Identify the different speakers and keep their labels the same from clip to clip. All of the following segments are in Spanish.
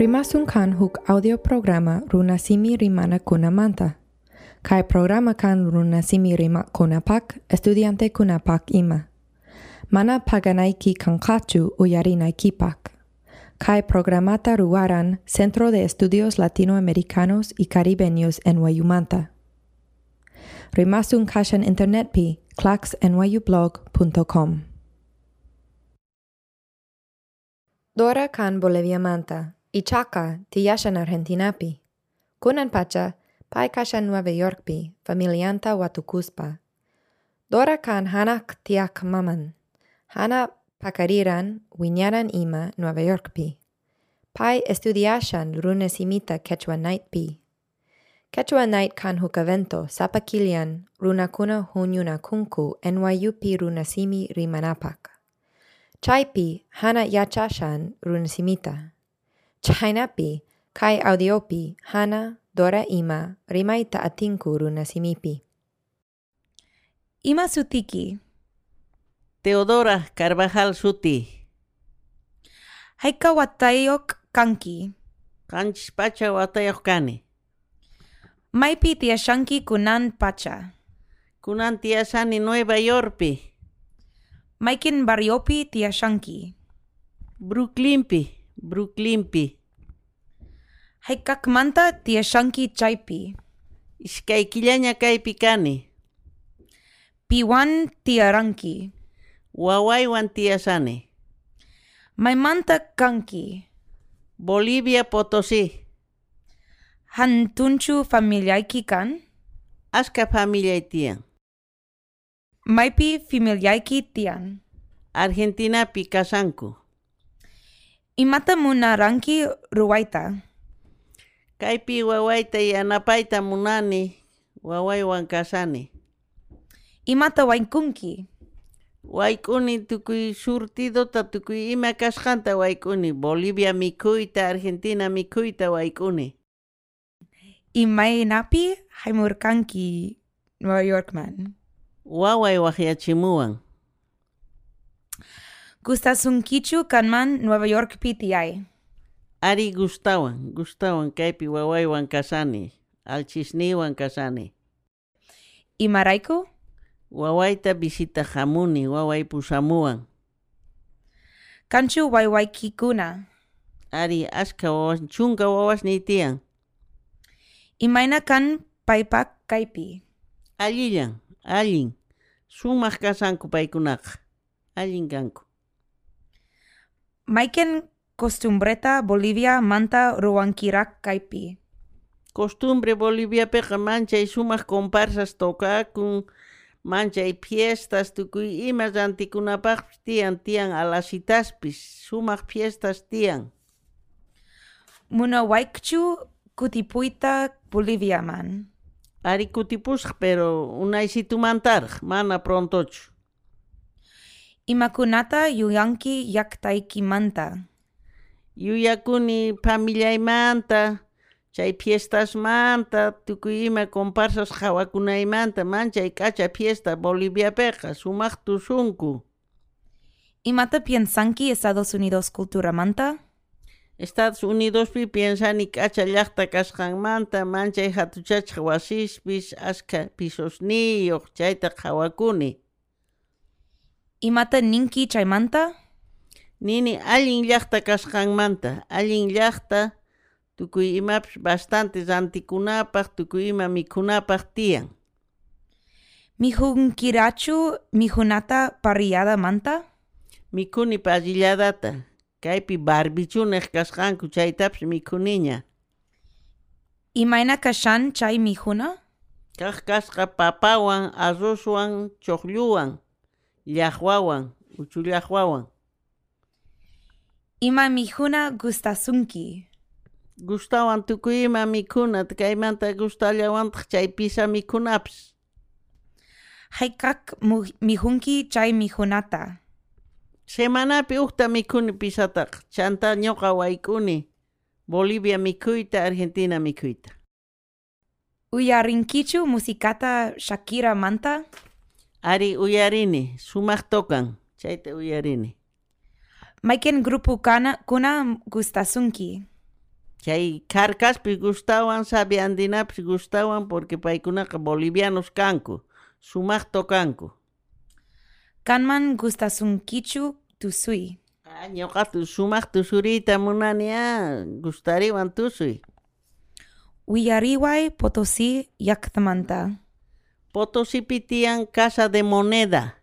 Speaker 1: Rimasun kan huk audio programa runasimi rimana kuna manta. Kai programa kan runasimi rima kuna pak, estudiante kuna pak ima. Mana paganaiki kankachu uyarinaiki pak. Kai programata ruaran Centro de Estudios Latinoamericanos y Caribeños en Wayumanta. Rimasun kashan internet pi claxnyublog.com. Dora kan Bolivia manta, Ichaca, tiyashan Argentinapi. Kunan pacha, pai kashan Nueva York pi, familianta Watukuspa. Dora kan hanak tiak maman. Hana pakariran, winyaran ima Nueva York pi. Pai estudiashan runesimita Quechua night pi. Quechua night kan hukavento sapakilian runakuna hunyuna kunku NYU pi runasimi rimanapak. Chaipi hana yachashan runasimita. Chainapi kai audiopi hana dora ima rimaita atinku runasimipi.
Speaker 2: Ima sutiki,
Speaker 3: Teodora Carvajal Suti,
Speaker 2: haika watayok kanki,
Speaker 3: Kanchis Pacha Watayokani,
Speaker 2: maipi tiashanki kunan pacha,
Speaker 3: Kunantia Sani Nueva Yorpi,
Speaker 2: maikin bariopi tiashanki,
Speaker 3: Brooklynpi, Brooklynpi,
Speaker 2: haikak manta tiashanki chaipi,
Speaker 3: Iskaikillaña Kaipikani,
Speaker 2: piwan tiaranki,
Speaker 3: Wawaiwan Tiasani,
Speaker 2: maimanta kanki,
Speaker 3: Bolivia Potosí,
Speaker 2: hantunchu familiaiki kan,
Speaker 3: Aska familia Itian,
Speaker 2: maipi familiaiki tian,
Speaker 3: Argentina Picasanku,
Speaker 2: imata munaraqmi
Speaker 3: ruwayta. Kaypi wawayta yanapayta munani wawaywan kasani.
Speaker 2: Imata
Speaker 3: waikuni. Wayk'uni tukuy surtidota tukuy ime kashqanta waikuni. Bolivia mikuita, Argentina
Speaker 2: mikhuyta New York man.
Speaker 3: Nueva Yorkman waway waqyachimuwan
Speaker 2: Gustasunkichu kanman Nueva York PTI.
Speaker 3: Ari gustawan, gustawan kaipi wawaiwan kasani, alchisniwan kasani.
Speaker 2: Imaraiku?
Speaker 3: Wawaita visita jamuni, pusamuan.
Speaker 2: Kanchu waiwaikikuna.
Speaker 3: Ari aska wawas, chunga wawas nitian.
Speaker 2: Imaina kan paipak kaipi.
Speaker 3: Allillan, allin. Sumak kasanku paikunak. Allin kanku.
Speaker 2: Maiken costumbreta Bolivia manta ruankirak kaipi.
Speaker 3: Costumbre Bolivia peja mancha y sumas comparsas tokakun, mancha y fiestas tukui imas antikunapaj tian tian alasitaspis, sumak fiestas tian.
Speaker 2: Muna waikchu kutipuita Bolivia man.
Speaker 3: Ari kutipus pero unai situ mantar, mana prontochu.
Speaker 2: Imakunata yuyanki yaktaiki manta.
Speaker 3: Yuyakuni familia manta, chay fiestas manta, tukui ima comparsas hawakuna manta, mancha y cacha fiesta Bolivia peja, sumak tusunku.
Speaker 2: Imata piensanki Estados Unidos cultura manta?
Speaker 3: Estados Unidos pi piensan y cacha llakta kasjan manta, mancha y hatuchach wasispis, aska pisosniyoq, chayta hawakuni.
Speaker 2: Imata ninki chaymanta?
Speaker 3: Nini allin llaqta kasqanmanta, allin llaqta tukuy imapish bastante rantikunapaq, tukuy ima mikhunapaq tiyan.
Speaker 2: Mihunkirachu mihunata parrillada manta?
Speaker 3: Mikuni parrilladata, kaypi barbichunaj kasqanku chaytapish mikhuniña.
Speaker 2: Imaina kashan chay mihuna?
Speaker 3: Kaq kasqa papawan, arroswan, choqlluwan. Yahuawan, uchuli yahuawan.
Speaker 2: Ima mihuna gustasunki.
Speaker 3: Gustawan tuku ima mikuna, tka imanta gustalia wanta pisa mikunaps.
Speaker 2: Haikak mihunki chay mihunata.
Speaker 3: Semanapi uhta mikuni pisatak, chanta nyoka waikuni. Bolivia mikuita, Argentina mikuita.
Speaker 2: Uyarinkichu musikata Shakira Manta?
Speaker 3: Ari uyarini, sumaq tokan, chayta uyarini.
Speaker 2: Maiken grupo kana kuna gustasunki.
Speaker 3: Chay karkaspi gustawan, sabi andinapis gustawan, porque paykunaqa bolivianos kanku, sumaq tokanku.
Speaker 2: Kanman gustasunkichu tusui.
Speaker 3: Ah, ñoqa tu sumaq tusuriyta munani a gustariwan tusuy.
Speaker 2: Willariway Potosí llaqtamanta.
Speaker 3: Potosipi tiyan casa de moneda.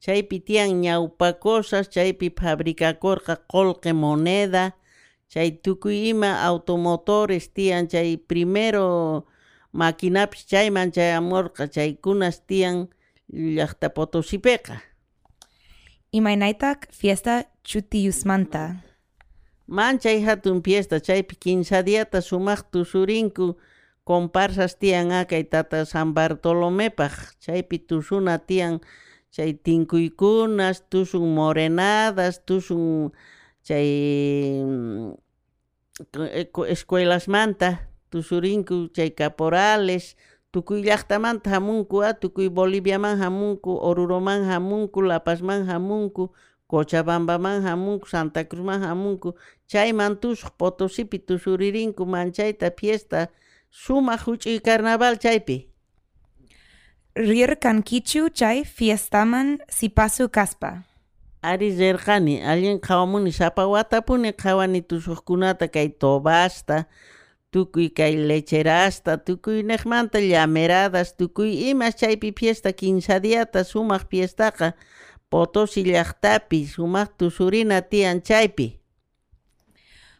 Speaker 3: Chaypi tiyan ñawpa cosas, chaypi fabricakorqa qolqe moneda, chay tukuy ima automotores tiyan chay primero maquinapis chayman chayamurqa chaykunas tiyan llaqta Potosipiqa.
Speaker 2: Imaynaytak fiesta chutiyusmanta.
Speaker 3: Manchay hatun fiesta chaypi quinza diata sumaq tusurinku comparsas tiyan akay tata San Bartolomepaq chaypi tusuna tiyan chay tinkuykunas tusun morenadas tusun chay mm, escuelasmanta tusurinku chay caporales tukuy llaqtamanta hamunku a tukuy Boliviaman hamunku Oruroman hamunku La Pazman hamunku Cochabambaman hamunku Santa Cruzman hamunku chayman tusuq Potosipi tusuririnku fiesta sumaq huch'uy carnaval chaypi
Speaker 2: Rirkankichu chay fiestaman sipasu kaspa.
Speaker 3: ari rirqani allin qhawamuni sapa watapuni qhawani tusuqkunata kay tobasta tukuy kay lecherasta tukuy neqmanta llameradas tukuy imas chaypi fiesta quinza diata sumaq fiestaqa Potosi llaqtapi sumaq tusurina tiyan chaypi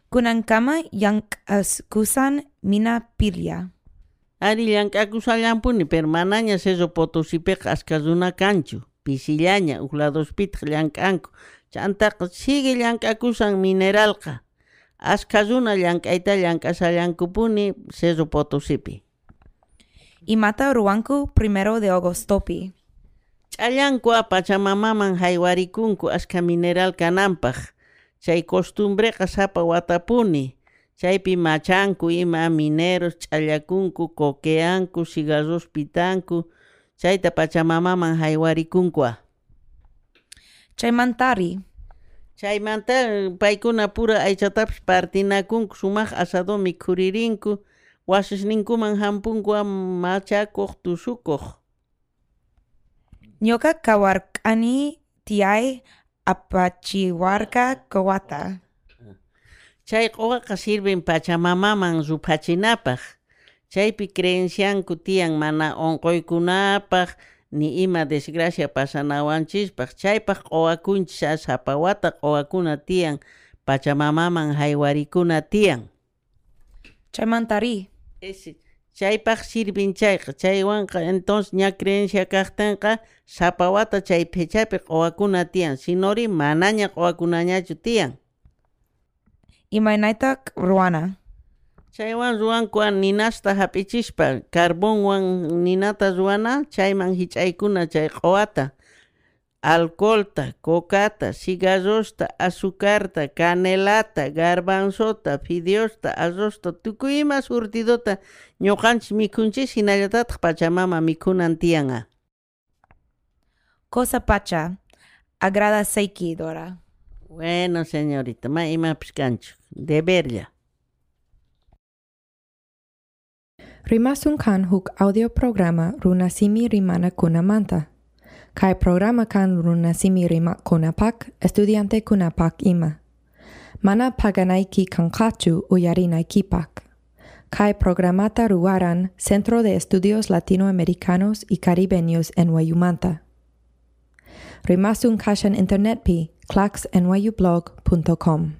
Speaker 2: Kunankama llank'askusan mina pilya.
Speaker 3: ari llank'akusallampuni pero manaña Cerro Potosipiqa runa kanchu pisillaña huk ladospitaq llank'anku chantaqa sigue llank'akusan mineralqa ashka runa llank'ayta llank'asallankupuni Cerro Potosipi
Speaker 2: Imata ruanku primero de agostopi.
Speaker 3: ch'allanku Pachamamaman haywarikunku ashka mineral kananpaq chay costumbreqa sapa watapuni chaypi machanku ima mineros ch'allakunku coqueanku cigarros pitanku chayta Pachamamaman haywarikunku a
Speaker 2: Chaymantari.
Speaker 3: chaymanta paykuna pura aychatapis partinakunku sumaq asado mikhuririnku wasisninkuman hampunku machakuq tusukuq
Speaker 2: Ñoka kawark'ani tiyay apachiwarka kawata.
Speaker 3: Chay q'uwaqa sirven Pachamamaman rupachinapaq. Chaypi creencianku tiyan mana onquykunapaq ni ima desgracia pasanawanchispaq. Chaypaq q'uwakunchis asapawata q'uwakuna tiyan Pachamamaman haywarikuna tiyan.
Speaker 2: Chaymantari.
Speaker 3: Ese chaypaq sirven chayqa chaywanqa entonces ña creencia kaqtinqa sapawata chay fechapi q'uwakuna tiyan sinori manaña q'uwakunañachu tiyan.
Speaker 2: Imaynaytak ruana.
Speaker 3: Chaywan ruwankuan ninasta hap'ichispa carbonwan ninata ruwana chayman hich'aykuna chay q'uwata alcoholta, cocata, cigarrosta, azucarta, canelata, garbanzota, fideosta, arrosta, tukuy ima surtidota ñuqanchis mikunchis hinallatataq Pachamama mikhunan tiyanqa.
Speaker 2: Cosa pacha. Agrada seiki, Dora.
Speaker 3: Bueno, señorita, ma imapis kanchu, deberlla.
Speaker 1: Rimasun kan huk audio programa runasimi rimana kunamanta. Kai programa kan runasimi rima kunapak estudiante kunapak ima. Mana paganaiki kankachu uyarinaikipak. Kai programata ruaran Centro de Estudios Latinoamericanos y Caribeños en Wayumanta. Rimasun kashan internet pi claxnyublog.com.